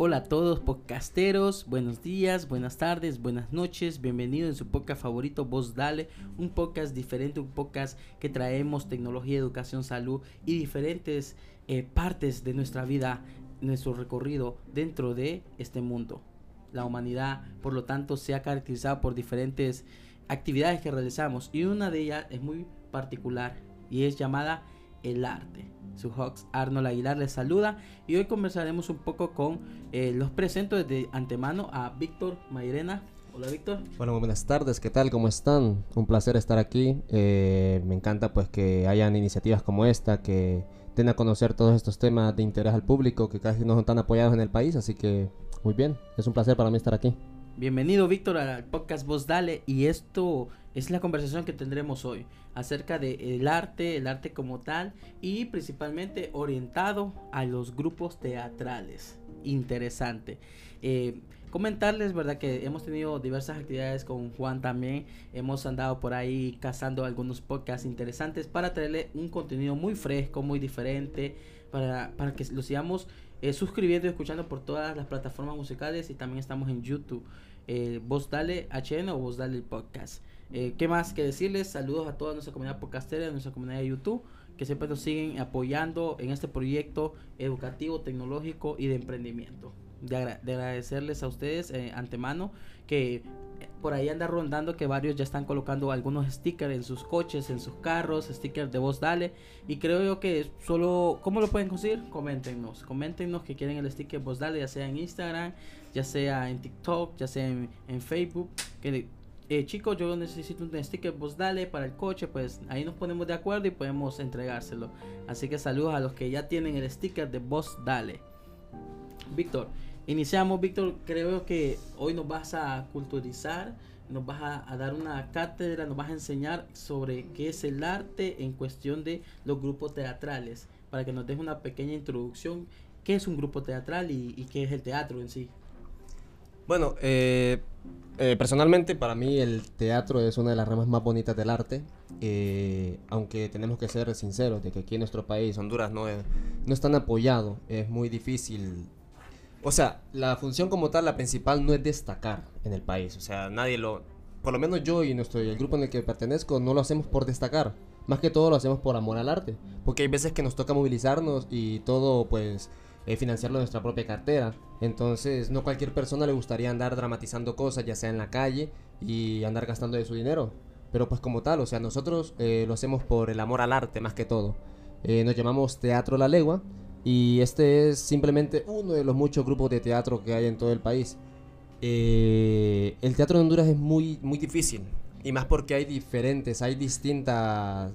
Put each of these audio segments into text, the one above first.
Hola a todos podcasteros, buenos días, buenas tardes, buenas noches, bienvenidos en su podcast favorito Voz Dale, un podcast diferente, un podcast que traemos tecnología, educación, salud y diferentes eh, partes de nuestra vida, nuestro recorrido dentro de este mundo. La humanidad, por lo tanto, se ha caracterizado por diferentes actividades que realizamos y una de ellas es muy particular y es llamada el arte. Su host Arnold Aguilar les saluda y hoy conversaremos un poco con eh, los presento de antemano a Víctor Mayrena. Hola Víctor. Bueno, buenas tardes, ¿qué tal? ¿Cómo están? Un placer estar aquí. Eh, me encanta pues que hayan iniciativas como esta que den a conocer todos estos temas de interés al público que casi no son tan apoyados en el país, así que muy bien, es un placer para mí estar aquí. Bienvenido Víctor al podcast Voz Dale y esto es la conversación que tendremos hoy acerca del arte, el arte como tal y principalmente orientado a los grupos teatrales. Interesante. Eh, comentarles, ¿verdad? Que hemos tenido diversas actividades con Juan también. Hemos andado por ahí cazando algunos podcasts interesantes para traerle un contenido muy fresco, muy diferente, para, para que lo sigamos eh, suscribiendo y escuchando por todas las plataformas musicales y también estamos en YouTube. Eh, Voz Dale HN o Voz Dale el Podcast. Eh, ¿Qué más que decirles? Saludos a toda nuestra comunidad podcastera, a nuestra comunidad de YouTube, que siempre nos siguen apoyando en este proyecto educativo, tecnológico y de emprendimiento. De, agradecerles a ustedes eh, antemano que por ahí anda rondando que varios ya están colocando algunos stickers en sus coches, en sus carros, stickers de voz dale. Y creo yo que solo, ¿cómo lo pueden conseguir? Coméntenos, coméntenos que quieren el sticker voz dale, ya sea en Instagram, ya sea en TikTok, ya sea en, Facebook. Que eh, chicos, yo necesito un sticker voz dale para el coche, pues ahí nos ponemos de acuerdo y podemos entregárselo. Así que saludos a los que ya tienen el sticker de voz dale. Víctor, iniciamos, Víctor, creo que hoy nos vas a culturizar, nos vas a, dar una cátedra, nos vas a enseñar sobre qué es el arte en cuestión de los grupos teatrales, para que nos des una pequeña introducción, qué es un grupo teatral y qué es el teatro en sí. Bueno, eh, eh, personalmente para mí el teatro es una de las ramas más bonitas del arte, eh, aunque tenemos que ser sinceros de que aquí en nuestro país, Honduras, no, es, no es tan apoyado, es muy difícil. O sea, la función como tal, la principal, no es destacar en el país, o sea, nadie lo... Por lo menos yo y nuestro, el grupo en el que pertenezco no lo hacemos por destacar, más que todo lo hacemos por amor al arte, porque hay veces que nos toca movilizarnos y todo pues eh, financiarlo de nuestra propia cartera. Entonces, no cualquier persona le gustaría andar dramatizando cosas, ya sea en la calle, y andar gastando de su dinero. Pero pues como tal, o sea, nosotros eh, lo hacemos por el amor al arte más que todo. Eh, nos llamamos Teatro La Legua y este es simplemente uno de los muchos grupos de teatro que hay en todo el país. el teatro de Honduras es muy, muy difícil y más porque hay diferentes, hay distintas,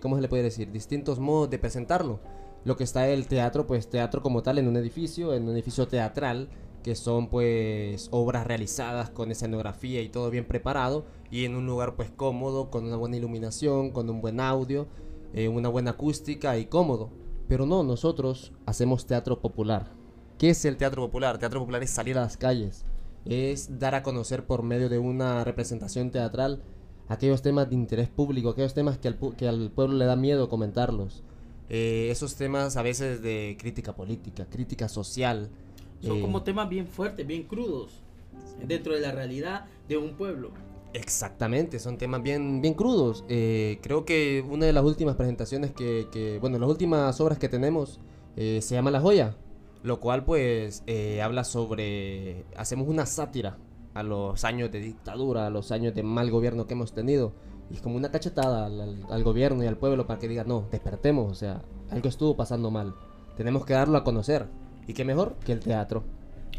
¿cómo se le puede decir? Distintos modos de presentarlo lo que está el teatro, pues teatro como tal en un edificio, en un edificio teatral, que son pues obras realizadas con escenografía y todo bien preparado y en un lugar pues cómodo, con una buena iluminación, con un buen audio, eh, una buena acústica y cómodo. Pero no, nosotros hacemos teatro popular. ¿Qué es el teatro popular? Teatro popular es salir a las calles, es dar a conocer por medio de una representación teatral aquellos temas de interés público, aquellos temas que al, que al pueblo le da miedo comentarlos. Eh, esos temas a veces de crítica política, crítica social. Son como eh, temas bien fuertes, bien crudos, dentro de la realidad de un pueblo. Exactamente, son temas bien, bien crudos. Eh, creo que una de las últimas presentaciones que, que bueno, las últimas obras que tenemos se llama La Joya, lo cual pues habla sobre, hacemos una sátira a los años de dictadura, a los años de mal gobierno que hemos tenido y es como una cachetada al, gobierno y al pueblo para que diga, no, despertemos, o sea, algo estuvo pasando mal. Tenemos que darlo a conocer. ¿Y qué mejor que el teatro?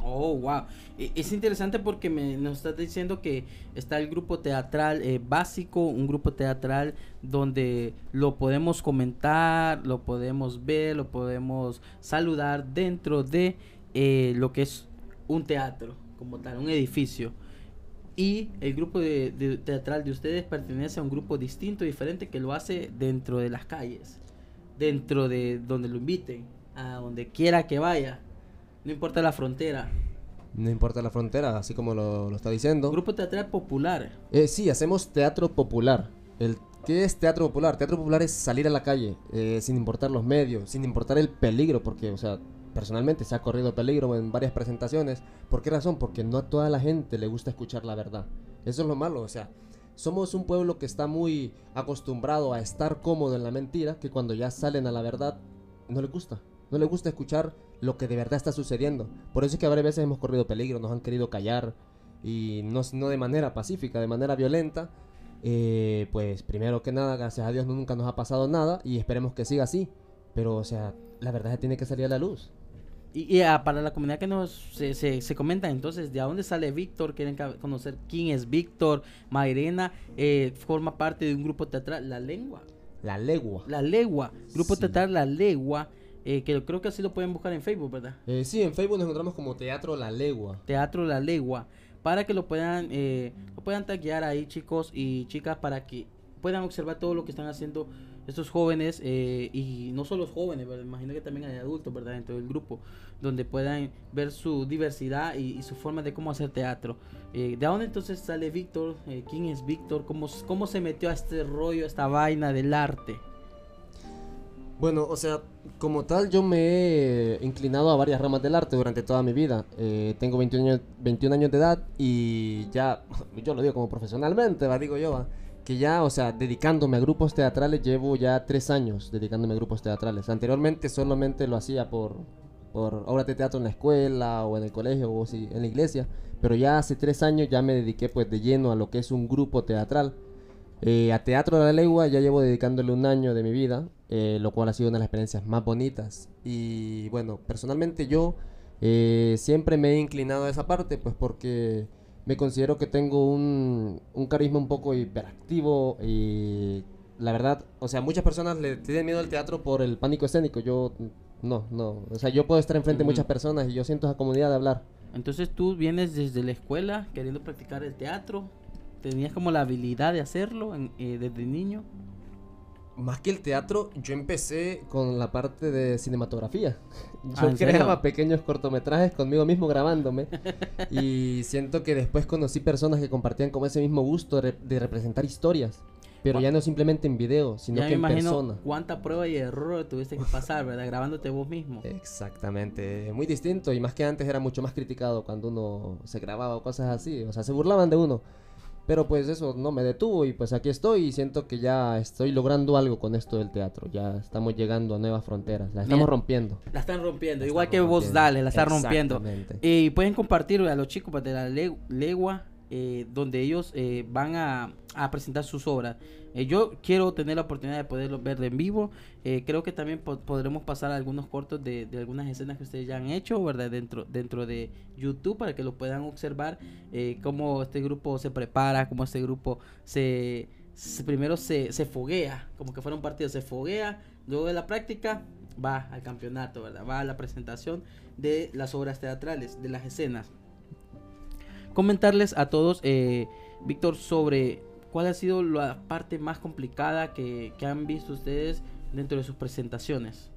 Oh, wow. E, es interesante porque me, nos estás diciendo que está el grupo teatral eh, básico, un grupo teatral donde lo podemos comentar, lo podemos ver, lo podemos saludar dentro de eh, lo que es un teatro, como tal, un edificio. Y el grupo de, teatral de ustedes pertenece a un grupo distinto, diferente, que lo hace dentro de las calles, dentro de donde lo inviten, a donde quiera que vaya, no importa la frontera. No importa la frontera, así como lo, está diciendo. Grupo teatral popular. Eh, sí, hacemos teatro popular. El, ¿Qué es teatro popular? Teatro popular es salir a la calle, eh, sin importar los medios, sin importar el peligro, porque, o sea, personalmente se ha corrido peligro en varias presentaciones. ¿Por qué razón? Porque no a toda la gente le gusta escuchar la verdad. Eso es lo malo, o sea, somos un pueblo que está muy acostumbrado a estar cómodo en la mentira, que cuando ya salen a la verdad no le gusta. No le gusta escuchar lo que de verdad está sucediendo. Por eso es que varias veces hemos corrido peligro, nos han querido callar y no, no de manera pacífica, de manera violenta. Eh, pues primero que nada, gracias a Dios nunca nos ha pasado nada y esperemos que siga así. Pero, o sea, la verdad tiene que salir a la luz. Y, ah, para la comunidad que nos se, se, comenta entonces, ¿de dónde sale Víctor? Quieren conocer quién es Víctor. Mairena eh, forma parte de un grupo teatral, La Lengua. La Legua. La Legua. Grupo teatral La Legua. Eh, que creo que así lo pueden buscar en Facebook, ¿verdad? Eh, sí, en Facebook nos encontramos como Teatro La Legua. Teatro La Legua. Para que lo puedan, eh, lo puedan taguear ahí, chicos y chicas, para que puedan observar todo lo que están haciendo estos jóvenes eh, y no solo los jóvenes, imagino que también hay adultos, ¿verdad? Dentro del grupo, donde puedan ver su diversidad y, su forma de cómo hacer teatro. Eh, ¿De dónde entonces sale Víctor? Eh, ¿Quién es Víctor? ¿Cómo, ¿Cómo se metió a este rollo, a esta vaina del arte? Bueno, o sea, como tal yo me he inclinado a varias ramas del arte durante toda mi vida. tengo 21 años, 21 años de edad y ya, yo lo digo como profesionalmente, ¿va? digo yo, ¿va? que ya, o sea, dedicándome a grupos teatrales, llevo ya tres años dedicándome a grupos teatrales. Anteriormente solamente lo hacía por, por obras de teatro en la escuela o en el colegio o si, en la iglesia, pero ya hace tres años ya me dediqué pues de lleno a lo que es un grupo teatral. Eh, a Teatro de la Legua ya llevo dedicándole un año de mi vida, eh, lo cual ha sido una de las experiencias más bonitas. Y bueno, personalmente yo eh, siempre me he inclinado a esa parte, pues porque me considero que tengo un, carisma un poco hiperactivo y la verdad, o sea, muchas personas le tienen miedo al teatro por el pánico escénico. Yo no, no, o sea, yo puedo estar enfrente de muchas personas y yo siento esa comunidad de hablar. Entonces tú vienes desde la escuela queriendo practicar el teatro, tenías como la habilidad de hacerlo eh, desde niño más que el teatro, yo empecé con la parte de cinematografía. Yo ah, creaba pequeños cortometrajes conmigo mismo grabándome. y siento que después conocí personas que compartían como ese mismo gusto de, representar historias. Pero ya no simplemente en video, sino que en persona. Cuánta prueba y error tuviste que pasar, ¿verdad? Grabándote vos mismo. Exactamente. Muy distinto. Y más que antes era mucho más criticado cuando uno se grababa o cosas así. O sea, se burlaban de uno. Pero pues eso no me detuvo y pues aquí estoy y siento que ya estoy logrando algo con esto del teatro. Ya estamos llegando a nuevas fronteras. La estamos rompiendo. La están rompiendo. Igual que vos, dale, la están rompiendo. Y pueden compartir a los chicos pues, de la legua eh, donde ellos eh, van a, presentar sus obras. Eh, yo quiero tener la oportunidad de poderlo ver en vivo. creo que también podremos pasar algunos cortos de, algunas escenas que ustedes ya han hecho, ¿verdad? Dentro, dentro de YouTube para que lo puedan observar cómo este grupo se prepara, cómo este grupo se, primero se, se foguea, como que fuera un partido, se foguea, luego de la práctica va al campeonato, ¿verdad? Va a la presentación de las obras teatrales, de las escenas comentarles a todos, eh, Víctor, sobre cuál ha sido la parte más complicada que, han visto ustedes dentro de sus presentaciones.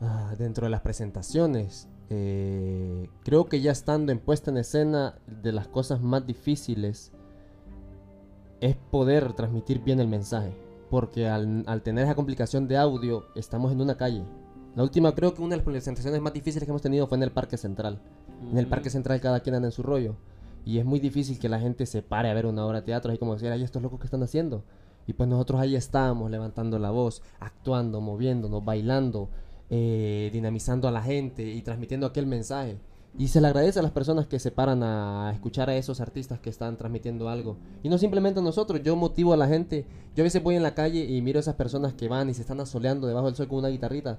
Ah, dentro de las presentaciones, eh, creo que ya estando en puesta en escena, de las cosas más difíciles es poder transmitir bien el mensaje. Porque al, tener esa complicación de audio, estamos en una calle. La última, creo que una de las presentaciones más difíciles que hemos tenido fue en el Parque Central. En el Parque Central cada quien anda en su rollo. Y es muy difícil que la gente se pare a ver una obra de teatro, así como decir, ay, estos locos que están haciendo. Y pues nosotros ahí estábamos levantando la voz, actuando, moviéndonos, bailando, eh, dinamizando a la gente y transmitiendo aquel mensaje. Y se le agradece a las personas que se paran a escuchar a esos artistas que están transmitiendo algo. Y no simplemente a nosotros, yo motivo a la gente. Yo a veces voy en la calle y miro a esas personas que van y se están asoleando debajo del sol con una guitarrita.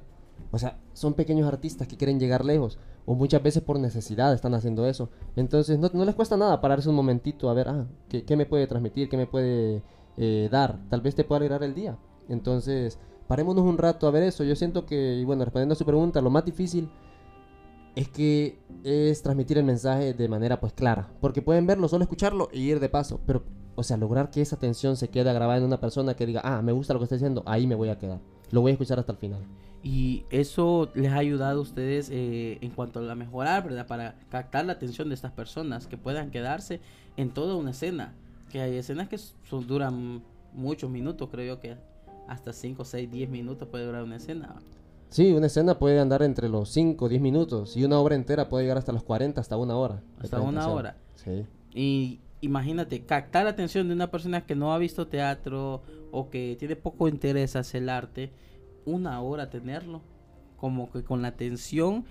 O sea, son pequeños artistas que quieren llegar lejos. O muchas veces por necesidad están haciendo eso. Entonces no, les cuesta nada pararse un momentito a ver, ah, ¿qué, me puede transmitir? ¿Qué me puede eh, dar? Tal vez te pueda alegrar el día. Entonces, parémonos un rato a ver eso. Yo siento que, y bueno, respondiendo a su pregunta, lo más difícil es que es transmitir el mensaje de manera pues clara. Porque pueden verlo, solo escucharlo y ir de paso. Pero, o sea, lograr que esa atención se quede grabada en una persona que diga, ah, me gusta lo que está diciendo, ahí me voy a quedar. Lo voy a escuchar hasta el final. Y eso les ha ayudado a ustedes eh, en cuanto a mejorar, ¿verdad? Para captar la atención de estas personas, que puedan quedarse en toda una escena. Que hay escenas que son, duran muchos minutos, creo yo que hasta 5, 6, 10 minutos puede durar una escena. Sí, una escena puede andar entre los 5 o 10 minutos y una obra entera puede llegar hasta los 40, hasta una hora. Hasta una hora. Sí. Y imagínate, captar la atención de una persona que no ha visto teatro o que tiene poco interés hacia el arte, una hora tenerlo, como que con la atención,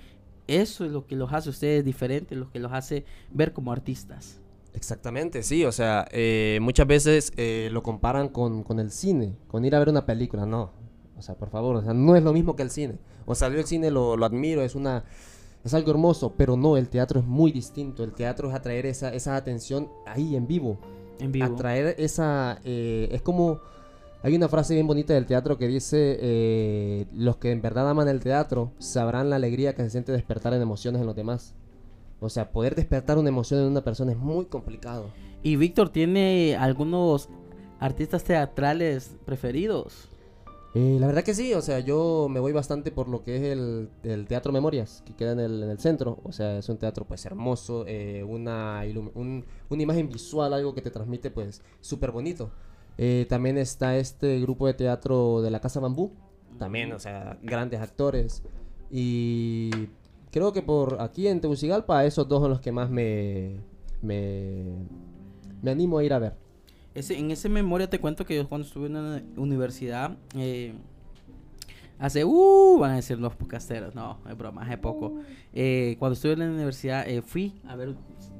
eso es lo que los hace a ustedes diferentes, lo que los hace ver como artistas. Exactamente, sí, o sea, eh, muchas veces eh, lo comparan con, con el cine, con ir a ver una película, no, o sea, por favor, o sea, no es lo mismo que el cine, o sea, yo el cine lo, lo admiro, es una, es algo hermoso, pero no, el teatro es muy distinto, el teatro es atraer esa, esa atención ahí en vivo, En vivo. atraer esa, eh, es como, hay una frase bien bonita del teatro que dice, eh, los que en verdad aman el teatro sabrán la alegría que se siente despertar en emociones en los demás. O sea, poder despertar una emoción en una persona es muy complicado. Y Víctor tiene algunos artistas teatrales preferidos. Eh, la verdad que sí, o sea, yo me voy bastante por lo que es el, el Teatro Memorias, que queda en el, en el centro. O sea, es un teatro pues hermoso, eh, una, ilum- un- una imagen visual, algo que te transmite pues súper bonito. Eh, también está este grupo de teatro de la Casa Bambú, también, o sea, grandes actores. Y creo que por aquí en Tegucigalpa, esos dos son los que más me, me, me animo a ir a ver. Ese, en ese memoria te cuento que yo cuando estuve en la universidad, eh, hace, uh, van a decir los podcasteros, no, es broma, hace poco. Eh, cuando estuve en la universidad, eh, fui a ver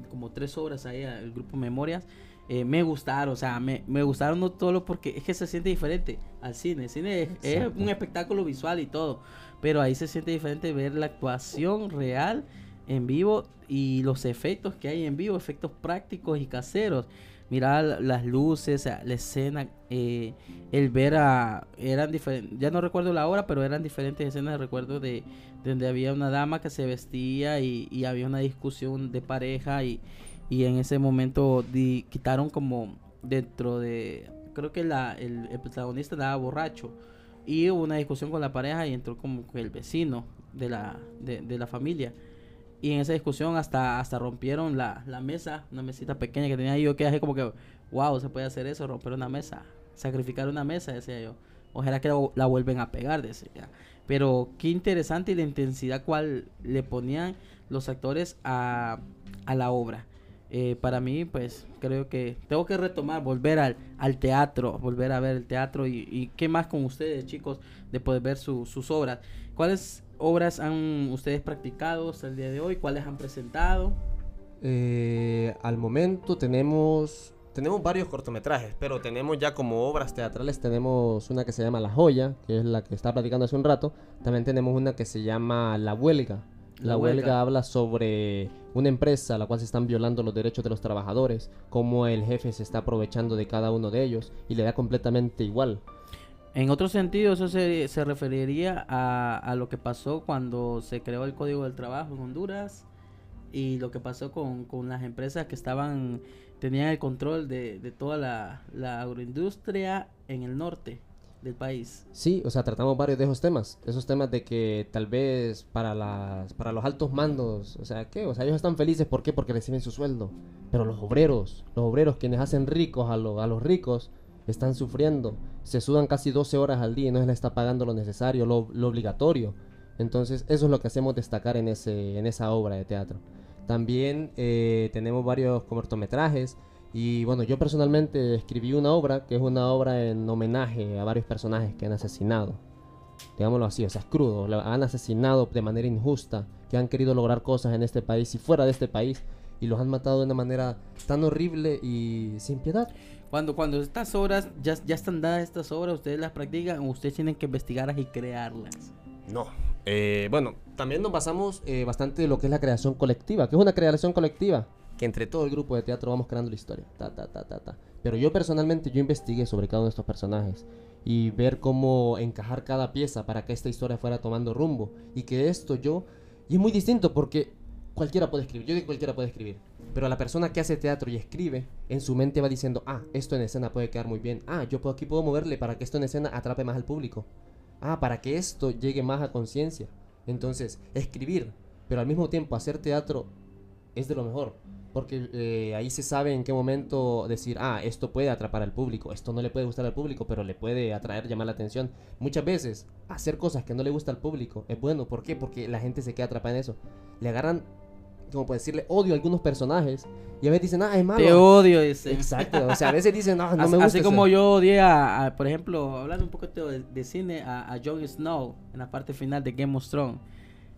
como tres obras ahí al grupo Memorias. Eh, me gustaron, o sea, me, me gustaron no todo porque es que se siente diferente al cine. El cine es, un espectáculo visual y todo, pero ahí se siente diferente ver la actuación real en vivo y los efectos que hay en vivo, efectos prácticos y caseros. Mirar la- las luces, la escena, eh, el ver a... Eran diferentes, ya no recuerdo la hora, pero eran diferentes escenas, recuerdo de, de donde había una dama que se vestía y, y había una discusión de pareja y, y en ese momento di- quitaron como dentro de... Creo que la, el, protagonista estaba borracho y hubo una discusión con la pareja y entró como el vecino de la, de, de la familia. Y en esa discusión hasta, hasta rompieron la, la mesa, una mesita pequeña que tenía yo, que así como que, wow, se puede hacer eso, romper una mesa, sacrificar una mesa, decía yo. Ojalá que la, la vuelven a pegar, decía. Pero qué interesante y la intensidad cual le ponían los actores a, a la obra. Eh, para mí, pues creo que tengo que retomar, volver al, al teatro, volver a ver el teatro y, y qué más con ustedes, chicos, de poder ver su- sus obras. ¿Cuáles obras han ustedes practicado hasta el día de hoy? ¿Cuáles han presentado? Eh, al momento tenemos tenemos varios cortometrajes, pero tenemos ya como obras teatrales tenemos una que se llama La Joya, que es la que estaba platicando hace un rato. También tenemos una que se llama La Huelga. La, La huelga. Huelga. habla sobre una empresa a la cual se están violando los derechos de los trabajadores, cómo el jefe se está aprovechando de cada uno de ellos y le da completamente igual. En otro sentido, eso se, referiría a, lo que pasó cuando se creó el Código del Trabajo en Honduras y lo que pasó con, con las empresas que estaban tenían el control de, de toda la agroindustria en el norte del país. Sí, o sea, tratamos varios de esos temas. Esos temas de que tal vez para las para los altos mandos, o sea, ¿qué? O sea, ellos están felices, ¿por qué? Porque reciben su sueldo. Pero los obreros, los obreros quienes hacen ricos a, a los ricos, están sufriendo. Se sudan casi 12 horas al día y no se les está pagando lo necesario, lo, lo obligatorio. Entonces, eso es lo que hacemos destacar en, ese, en esa obra de teatro. También eh, tenemos varios cortometrajes. Y bueno, yo personalmente escribí una obra que es una obra en homenaje a varios personajes que han asesinado. Digámoslo así, o sea, es crudo. la- Han asesinado de manera injusta, que han querido lograr cosas en este país y fuera de este país. Y los han matado de una manera tan horrible y sin piedad. Cuando, cuando estas obras ya, ya están dadas estas obras, ustedes las practican o ustedes tienen que investigarlas y crearlas. No. Eh, bueno, también nos basamos eh, bastante de lo que es la creación colectiva, que es una creación colectiva. Que entre todo el grupo de teatro vamos creando la historia. Ta, ta, ta, ta, ta. Pero yo personalmente, yo investigué sobre cada uno de estos personajes. Y ver cómo encajar cada pieza para que esta historia fuera tomando rumbo. Y que esto yo... Y es muy distinto porque cualquiera puede escribir. Yo digo cualquiera puede escribir. Pero la persona que hace teatro y escribe, en su mente va diciendo, ah, esto en escena puede quedar muy bien. Ah, yo puedo, aquí puedo moverle para que esto en escena atrape más al público. Ah, para que esto llegue más a conciencia. Entonces, escribir, pero al mismo tiempo hacer teatro es de lo mejor. Porque eh, ahí se sabe en qué momento decir, ah, esto puede atrapar al público, esto no le puede gustar al público, pero le puede atraer, llamar la atención. Muchas veces, hacer cosas que no le gusta al público es bueno, ¿por qué? Porque la gente se queda atrapada en eso. Le agarran, como puede decirle, odio a algunos personajes, y a veces dicen, ah, es malo. Te odio ese. Exacto, o sea, a veces dicen, no, no Así- me gusta. Así ese". como yo odié a, a, por ejemplo, hablando un poco de, de cine, a, a Jon Snow en la parte final de Game of Thrones.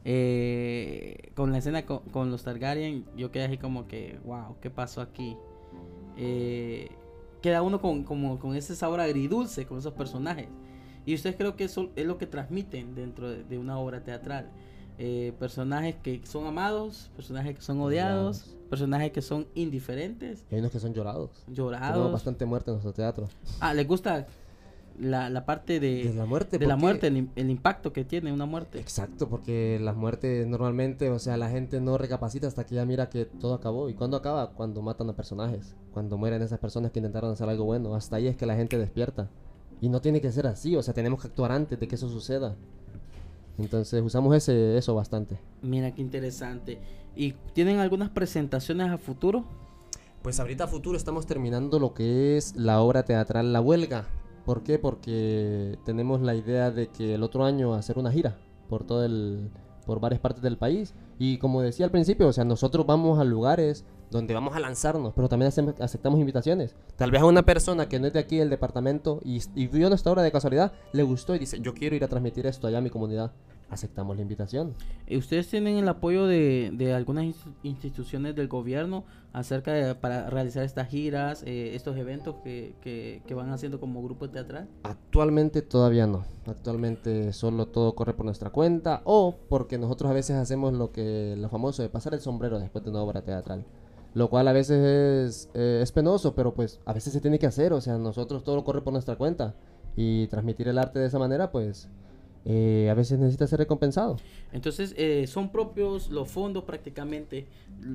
Eh, con la escena con, con los Targaryen, yo quedé así como que, wow, ¿qué pasó aquí? Eh, queda uno con, como, con ese sabor agridulce con esos personajes. Y ustedes creo que eso es lo que transmiten dentro de, de una obra teatral. Eh, personajes que son amados, personajes que son odiados, personajes que son indiferentes, Y hay unos que son llorados. Tenemos llorados. bastante muerte en nuestro teatro. Ah, ¿les gusta la, la parte de, De la muerte. de la muerte, el impacto que tiene una muerte? Exacto, porque las muertes normalmente, o sea, la gente no recapacita hasta que ya mira que todo acabó. ¿Y cuándo acaba? Cuando matan a personajes. Cuando mueren esas personas que intentaron hacer algo bueno. Hasta ahí es que la gente despierta. Y no tiene que ser así, o sea, tenemos que actuar antes de que eso suceda. Entonces usamos ese, eso bastante. Mira qué interesante. ¿Y tienen algunas presentaciones a futuro? Pues ahorita a futuro estamos terminando lo que es la obra teatral La Huelga. ¿Por qué? Porque tenemos la idea de que el otro año hacer una gira por todo el por varias partes del país y como decía al principio, o sea, nosotros vamos a lugares donde vamos a lanzarnos, pero también aceptamos invitaciones. Tal vez a una persona que no es de aquí del departamento y, y vio nuestra obra de casualidad, le gustó y dice, "Yo quiero ir a transmitir esto allá a mi comunidad." Aceptamos la invitación. Eh, ¿Ustedes tienen el apoyo de, de algunas inst- instituciones del gobierno acerca de para realizar estas giras, eh, estos eventos que, que, que van haciendo como grupo teatral? Actualmente todavía no. Actualmente solo todo corre por nuestra cuenta o porque nosotros a veces hacemos lo que lo famoso de pasar el sombrero después de una obra teatral. Lo cual a veces es, eh, es penoso, pero pues a veces se tiene que hacer. O sea, nosotros todo corre por nuestra cuenta. Y transmitir el arte de esa manera, pues eh, a veces necesita ser recompensado. Entonces, eh, son propios los fondos prácticamente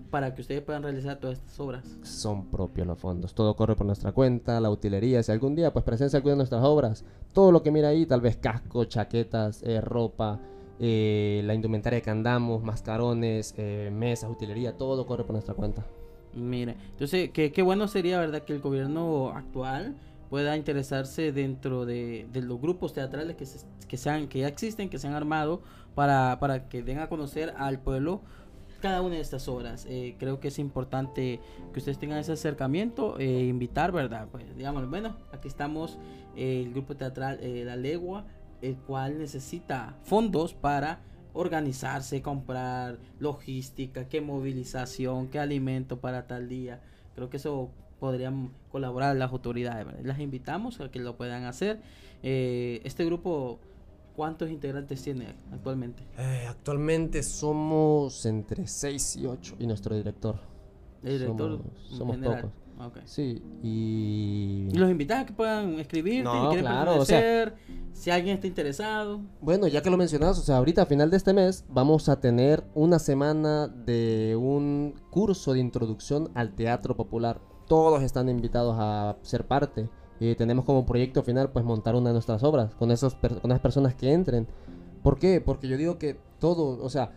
para que ustedes puedan realizar todas estas obras. Son propios los fondos. Todo corre por nuestra cuenta, la utilería. Si algún día pues presencia alguna de nuestras obras, todo lo que mira ahí, tal vez casco, chaquetas, eh, ropa, eh, la indumentaria que andamos, mascarones, mesas, utilería, todo corre por nuestra cuenta. Mira, entonces, qué, qué bueno sería, ¿verdad?, que el gobierno actual pueda interesarse dentro de, los grupos teatrales que, que, sean, que ya existen, que se han armado, para, para que den a conocer al pueblo cada una de estas obras. Eh, creo que es importante que ustedes tengan ese acercamiento, e invitar, ¿verdad? Pues digamos, bueno, aquí estamos, eh, el grupo teatral La Legua, el cual necesita fondos para organizarse, comprar logística, qué movilización, qué alimento para tal día. Creo que eso podrían colaborar las autoridades. ¿verdad? Las invitamos a que lo puedan hacer. Eh, este grupo, ¿cuántos integrantes tiene actualmente? Eh, actualmente somos entre 6 y 8 y nuestro director. El director Somos- somos general. pocos. Ok. Sí, y... Y los invitas a que puedan escribirte, No, si quieren claro, o sea- si alguien está interesado. Bueno, ya que lo mencionas, o sea, ahorita a final de este mes vamos a tener una semana de un curso de introducción al teatro popular. Todos están invitados a ser parte. Y tenemos como proyecto final pues montar una de nuestras obras con, esos con esas personas que entren. ¿Por qué? Porque yo digo que todo, o sea,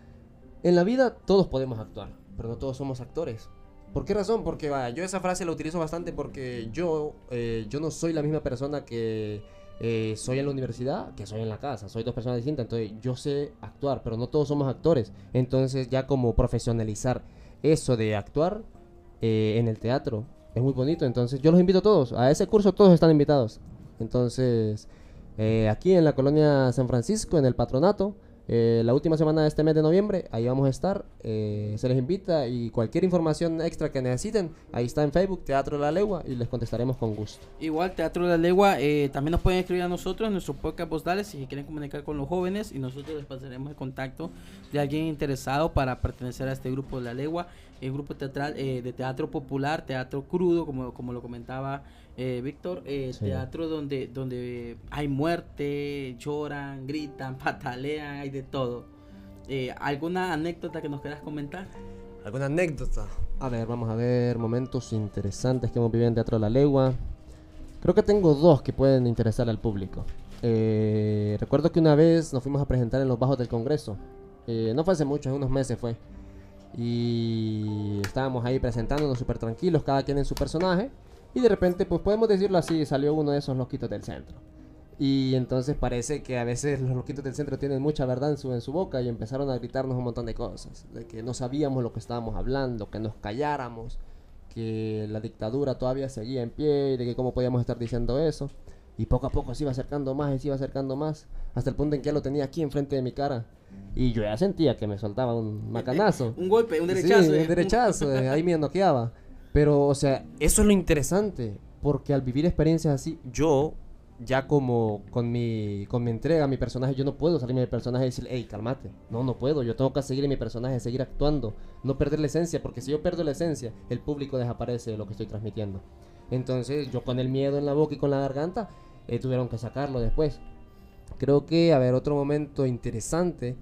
en la vida todos podemos actuar, pero no todos somos actores. ¿Por qué razón? Porque vaya, yo esa frase la utilizo bastante porque yo, eh, yo no soy la misma persona que eh, soy en la universidad que soy en la casa. Soy dos personas distintas. Entonces yo sé actuar, pero no todos somos actores. Entonces ya como profesionalizar eso de actuar eh, en el teatro es muy bonito. Entonces yo los invito a todos. A ese curso todos están invitados. Entonces eh, aquí en la colonia San Francisco, en el patronato, eh, la última semana de este mes de noviembre, ahí vamos a estar. eh, se les invita y cualquier información extra que necesiten, ahí está en Facebook, Teatro La Legua, y les contestaremos con gusto. Igual, Teatro de la Legua, eh, también nos pueden escribir a nosotros en nuestro podcast postales si quieren comunicar con los jóvenes y nosotros les pasaremos el contacto de alguien interesado para pertenecer a este grupo de la Legua, el grupo teatral eh, de teatro popular, teatro crudo, como, como lo comentaba eh, Víctor, eh, Sí. teatro donde, donde hay muerte, lloran, gritan, patalean, hay de todo. Eh, ¿Alguna anécdota que nos quieras comentar? ¿Alguna anécdota? A ver, vamos a ver momentos interesantes que hemos vivido en Teatro La Legua. Creo que tengo dos que pueden interesar al público. Eh, recuerdo que una vez nos fuimos a presentar en los bajos del Congreso. Eh, no fue hace mucho, hace unos meses fue. Y estábamos ahí presentándonos súper tranquilos, cada quien en su personaje. Y de repente, pues podemos decirlo así, salió uno de esos loquitos del centro. Y entonces parece que a veces los loquitos del centro tienen mucha verdad en su, boca y empezaron a gritarnos un montón de cosas. De que no sabíamos lo que estábamos hablando, que nos calláramos, que la dictadura todavía seguía en pie y de que cómo podíamos estar diciendo eso. Y poco a poco se iba acercando más y se iba acercando más, hasta el punto en que ya lo tenía aquí enfrente de mi cara. Y yo ya sentía que me soltaba un macanazo. un golpe, un derechazo. Sí, eh. un derechazo, eh, ahí me noqueaba. Pero, o sea, eso es lo interesante, porque al vivir experiencias así, yo, ya como con mi, con mi entrega mi personaje, yo no puedo salirme del personaje y decir, hey, cálmate. No, no puedo, yo tengo que seguir en mi personaje, seguir actuando, no perder la esencia, porque si yo pierdo la esencia, el público desaparece de lo que estoy transmitiendo. Entonces, yo con el miedo en la boca y con la garganta, eh, tuvieron que sacarlo después. Creo que, a ver, otro momento interesante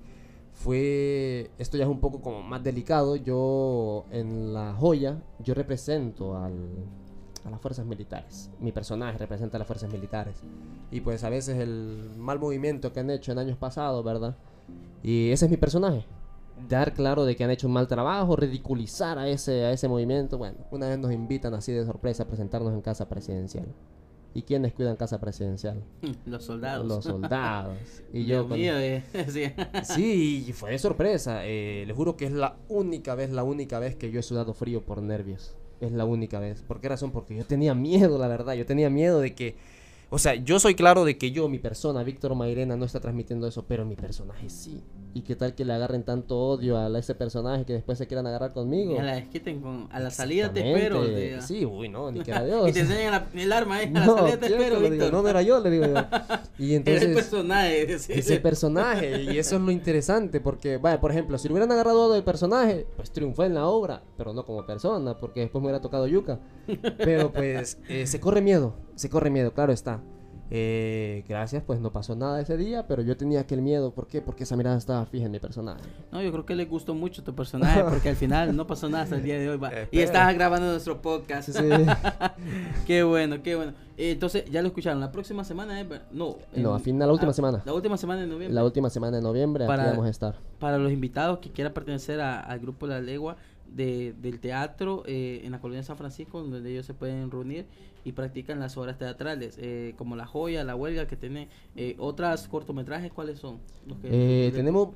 fue, esto ya es un poco como más delicado, yo en La Joya, yo represento al, a las fuerzas militares, mi personaje representa a las fuerzas militares, y pues a veces el mal movimiento que han hecho en años pasados, ¿verdad? Y ese es mi personaje, dar claro de que han hecho un mal trabajo, ridiculizar a ese, a ese movimiento, bueno, una vez nos invitan así de sorpresa a presentarnos en casa presidencial. ¿Y quiénes cuidan casa presidencial? Los soldados. Los soldados. Y yo Dios con- mío, eh, sí. Sí, fue de sorpresa. Eh, les juro que es la única vez, la única vez que yo he sudado frío por nervios. Es la única vez. ¿Por qué razón? Porque yo tenía miedo, la verdad. Yo tenía miedo de que... O sea, yo soy claro de que yo, mi persona, Víctor Mairena, no está transmitiendo eso, pero mi personaje sí. ¿Y qué tal que le agarren tanto odio a ese personaje que después se quieran agarrar conmigo? Y a la desquiten con, a la salida te espero. Sí, uy, no, ni que era Dios. y te enseñan el arma, eh, a la No, salida te espero, le digo, Víctor. no, no era yo, le digo yo. Y entonces... el personaje. sí. ese personaje y eso es lo interesante porque vaya por ejemplo si lo hubieran agarrado del personaje pues triunfó en la obra pero no como persona porque después me hubiera tocado yuca pero pues eh, se corre miedo se corre miedo claro está Eh, gracias pues no pasó nada ese día pero yo tenía aquel miedo ¿por qué? porque esa mirada estaba fija en mi personaje No, yo creo que le gustó mucho tu personaje porque al final no pasó nada hasta el día de hoy. va. Y Espera. estabas grabando nuestro podcast. Sí. qué bueno, qué bueno. Eh, entonces, ya lo escucharon. La próxima semana ver- No, No, a fin de la última ah, semana. La última semana de noviembre. la última semana de noviembre Para- aquí vamos a estar Para los invitados que quieran pertenecer a- al grupo La Legua de, del teatro eh, en la colonia de San Francisco, donde ellos se pueden reunir y practican las obras teatrales, eh, como La Joya, La Huelga, que tiene eh, otras cortometrajes. ¿Cuáles son? Los que- Eh, tenemos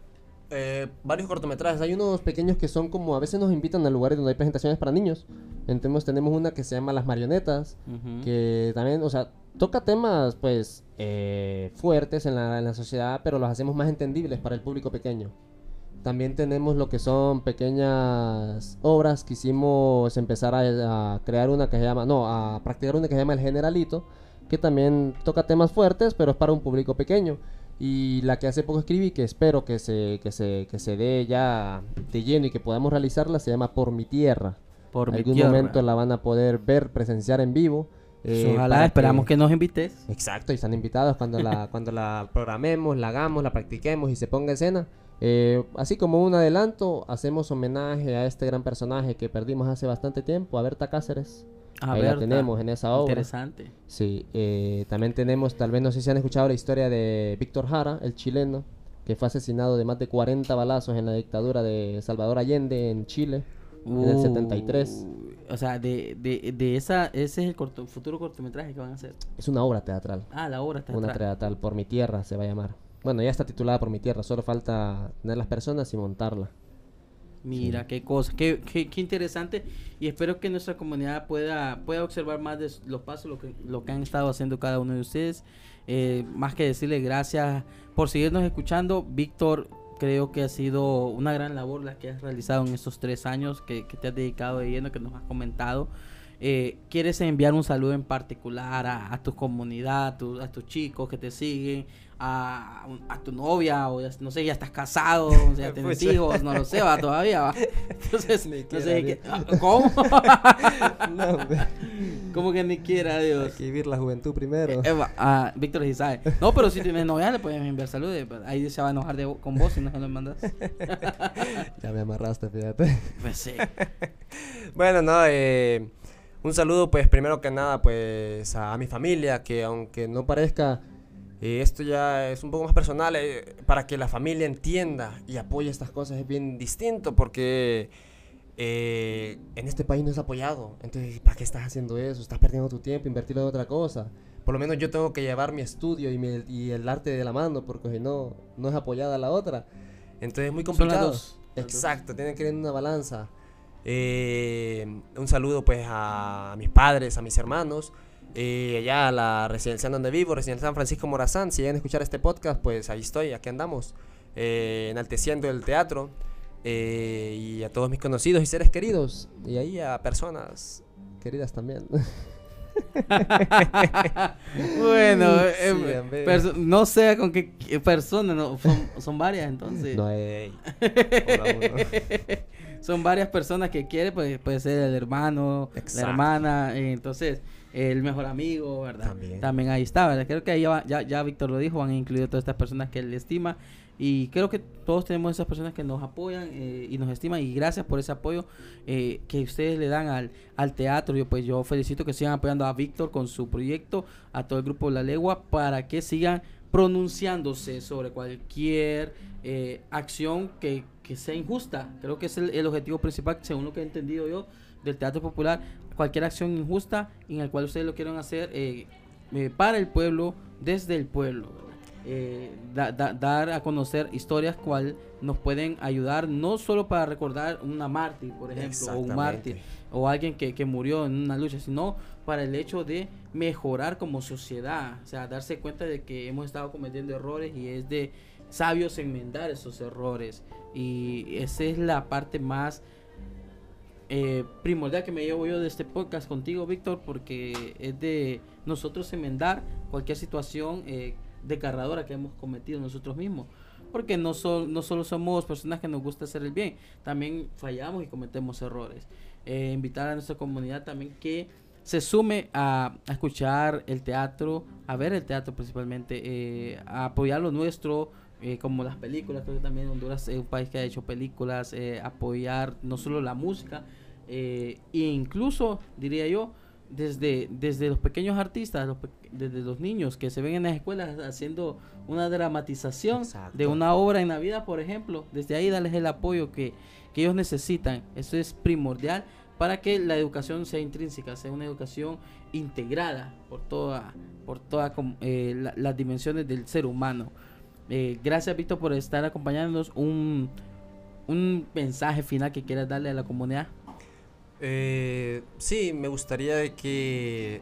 eh, varios cortometrajes. Hay unos pequeños que son como a veces nos invitan a lugares donde hay presentaciones para niños. Entonces tenemos una que se llama Las Marionetas, que también, o sea, toca temas pues eh, fuertes en la, en la sociedad, pero los hacemos más entendibles para el público pequeño. También tenemos lo que son pequeñas obras. Quisimos empezar a, a crear una que se llama, no, a practicar una que se llama El Generalito, que también toca temas fuertes, pero es para un público pequeño. Y la que hace poco escribí, que espero que se, que se, que se dé ya de lleno y que podamos realizarla, se llama Por mi Tierra. Por mi algún tierra. momento la van a poder ver, presenciar en vivo. eh, Ojalá, para esperamos que... nos invites. Exacto, y están invitados cuando la, cuando la programemos, la hagamos, la practiquemos y se ponga en escena. Eh, así como un adelanto, hacemos homenaje a este gran personaje que perdimos hace bastante tiempo, a Berta Cáceres. A Ahí ver, la tenemos en esa obra. Interesante. Sí, eh, también tenemos, tal vez no sé si han escuchado la historia de Víctor Jara, el chileno, que fue asesinado de más de 40 balazos en la dictadura de Salvador Allende en Chile en el 73. Uh, O sea, de, de, de esa, ese es el corto, futuro cortometraje que van a hacer. Es una obra teatral. Ah, la obra está Una teatral, Por mi tierra se va a llamar. Bueno, ya está titulada Por mi tierra, solo falta tener las personas y montarla. Mira, qué cosa, qué, qué, qué interesante. Y espero que nuestra comunidad pueda, pueda observar más de los pasos, lo que, lo que han estado haciendo cada uno de ustedes. Eh, más que decirle gracias por seguirnos escuchando. Víctor, creo que ha sido una gran labor la que has realizado en estos tres años que, que te has dedicado de lleno, que nos has comentado. Eh, ¿Quieres enviar un saludo en particular a, a tu comunidad, a, tu- a tus chicos que te siguen, a, a tu novia, o ya- no sé, ya estás casado, o sea, tienes hijos, no lo sé, va todavía, va. Entonces, Ni no sé, quiera, ¿qué- Dios. ah, ¿cómo? no. ¿Cómo que ni quiera, Hay Dios? que vivir la juventud primero. Eh, va, ah, Víctor sí sabe. No, pero si tienes novia, le puedes enviar saludos. pues, Ahí se va a enojar de, con vos si no se lo mandas. ya me amarraste, fíjate. Pues sí. Bueno, no, eh, un saludo pues primero que nada pues a, mi familia que aunque no parezca Eh, esto ya es un poco más personal, eh, para que la familia entienda y apoye estas cosas es bien distinto, porque eh, en este país no es apoyado. Entonces, ¿para qué estás haciendo eso? Estás perdiendo tu tiempo, invertirlo en otra cosa. Por lo menos yo tengo que llevar mi estudio y, mi- y el arte de la mano, porque si no, no es apoyada la otra. Entonces es muy complicado. Exacto, tienen que ir en una balanza. Eh, un saludo pues a mis padres, a mis hermanos, eh, allá la residencia donde vivo, residencia San Francisco Morazán. Si llegan a escuchar este podcast, pues ahí estoy, aquí andamos, eh, enalteciendo el teatro. eh, y a todos mis conocidos y seres queridos. Y ahí a personas queridas también. bueno, Sí, eh, perso- no sé con qué persona, no, son, son varias entonces. no. Hola, uno. son varias personas que quiere, pues puede ser el hermano, Exacto. la hermana, eh, entonces el mejor amigo, ¿verdad? También. ahí está, ¿verdad? Creo que ahí ya, ya, ya Víctor lo dijo, han incluido todas estas personas que él estima y creo que todos tenemos esas personas que nos apoyan eh, y nos estiman y gracias por ese apoyo eh, que ustedes le dan al, al teatro. Yo pues yo felicito que sigan apoyando a Víctor con su proyecto, a todo el grupo La Legua para que sigan pronunciándose sobre cualquier eh, acción que, que sea injusta. Creo que es el, el objetivo principal, según lo que he entendido yo, del teatro popular. Cualquier acción injusta en la cual ustedes lo quieran hacer eh, eh, para el pueblo, desde el pueblo. Eh, da- da- dar a conocer historias cual nos pueden ayudar no solo para recordar una mártir, por ejemplo, o un mártir, o alguien que, que murió en una lucha, sino para el hecho de mejorar como sociedad, o sea, darse cuenta de que hemos estado cometiendo errores y es de sabios enmendar esos errores. Y esa es la parte más eh, primordial que me llevo yo de este podcast contigo, Víctor, porque es de nosotros enmendar cualquier situación eh, desgarradora que hemos cometido nosotros mismos. Porque no, sol- no solo somos personas que nos gusta hacer el bien, también fallamos y cometemos errores. Eh, invitar a nuestra comunidad también que se sume a, a escuchar el teatro, a ver el teatro principalmente, eh, a apoyar lo nuestro, eh, como las películas, creo que también Honduras es un país que ha hecho películas, eh, apoyar no solo la música, eh, e incluso, diría yo, desde, desde los pequeños artistas, los pe- desde los niños que se ven en las escuelas haciendo una dramatización Exacto. de una obra en Navidad, por ejemplo, desde ahí darles el apoyo que, que ellos necesitan. Eso es primordial para que la educación sea intrínseca, sea una educación integrada por toda, por todas las dimensiones del ser humano. Eh, gracias, Víctor, por estar acompañándonos. Un, un mensaje final que quieras darle a la comunidad. Eh, sí, me gustaría que,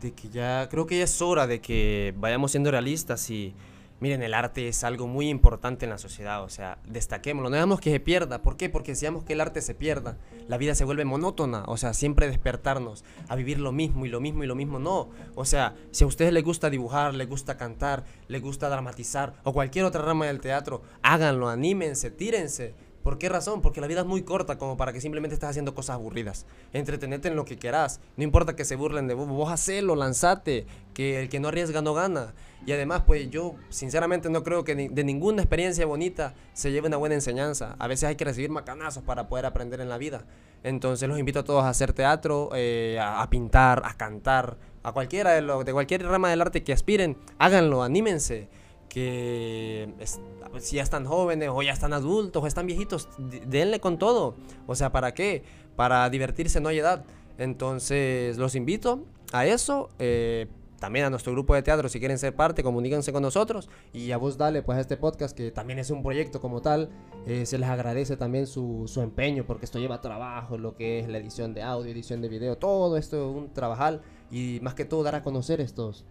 de que ya, creo que ya es hora de que vayamos siendo realistas y miren, el arte es algo muy importante en la sociedad, o sea, destaquémoslo, no dejamos que se pierda, ¿por qué? Porque si que el arte se pierda, la vida se vuelve monótona, o sea, siempre despertarnos a vivir lo mismo y lo mismo y lo mismo, no, o sea, si a ustedes les gusta dibujar, les gusta cantar, les gusta dramatizar o cualquier otra rama del teatro, háganlo, anímense, tírense, ¿Por qué razón? Porque la vida es muy corta como para que simplemente estés haciendo cosas aburridas. Entretenete en lo que quieras. No importa que se burlen de vos, vos hacelo, lanzate. Que el que no arriesga no gana. Y además, pues yo sinceramente no creo que de ninguna experiencia bonita se lleve una buena enseñanza. A veces hay que recibir macanazos para poder aprender en la vida. Entonces los invito a todos a hacer teatro, eh, a, a pintar, a cantar, a cualquiera de, lo, de cualquier rama del arte que aspiren. Háganlo, anímense que es- si ya están jóvenes o ya están adultos o están viejitos, denle con todo. O sea, ¿para qué? Para divertirse no hay edad. Entonces, los invito a eso. eh, también a nuestro grupo de teatro, si quieren ser parte, comuníquense con nosotros. Y a vos dale pues a este podcast, que también es un proyecto como tal. eh, se les agradece también su, su empeño, porque esto lleva trabajo, lo que es la edición de audio, edición de video, todo esto es un trabajal. Y más que todo dar a conocer estos,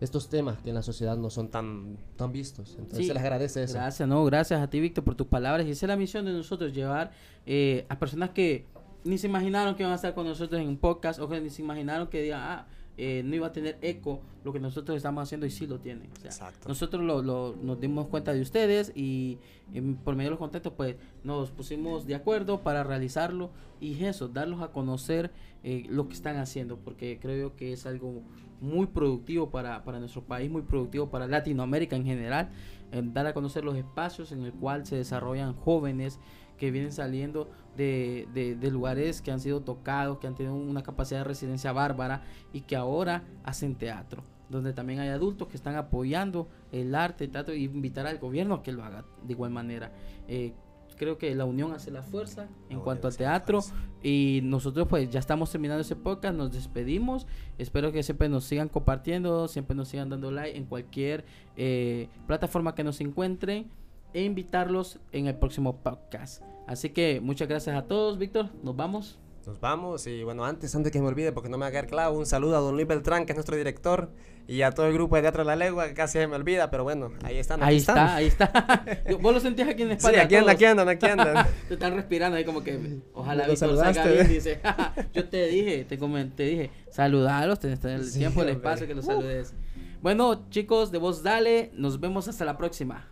estos temas que en la sociedad no son tan, tan vistos. Entonces Sí, se les agradece eso. Gracias, no, gracias a ti, Víctor, por tus palabras. Y esa es la misión de nosotros, llevar eh, a personas que ni se imaginaron que iban a estar con nosotros en un podcast o que ni se imaginaron que digan, ah, eh, no iba a tener eco lo que nosotros estamos haciendo y sí lo tiene. O sea, Exacto. nosotros lo, lo- nos dimos cuenta de ustedes y, em, por medio de los contactos pues nos pusimos de acuerdo para realizarlo y eso, darlos a conocer eh, lo que están haciendo porque creo que es algo muy productivo para, para nuestro país, muy productivo para Latinoamérica en general, en dar a conocer los espacios en el cual se desarrollan jóvenes que vienen saliendo de, de- de lugares que han sido tocados, que han tenido una capacidad de residencia bárbara y que ahora hacen teatro. donde también hay adultos que están apoyando el arte, trato de invitar al gobierno a que lo haga de igual manera. Eh, creo que la unión hace la fuerza en cuanto al teatro y nosotros pues ya estamos terminando ese podcast, nos despedimos, espero que siempre nos sigan compartiendo, siempre nos sigan dando like en cualquier eh, plataforma que nos encuentren e invitarlos en el próximo podcast. Así que muchas gracias a todos, Víctor, nos vamos. Nos vamos y bueno, antes, antes que me olvide, porque no me va a quedar claro, un saludo a don Luis Beltrán, que es nuestro director, y a todo el grupo de Teatro de la Legua, que casi se me olvida, pero bueno, ahí están. Ahí están. está, ahí está. Vos lo sentías aquí en la Sí, aquí andan, aquí andan, aquí andan. Te están respirando ahí como que ojalá Víctor salga bien, dice. yo te dije, te comenté, dije, saludalos, tenés el Sí, tiempo, el hombre. espacio que los saludes. Bueno, chicos, de voz dale, nos vemos hasta la próxima.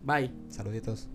Bye. Saluditos.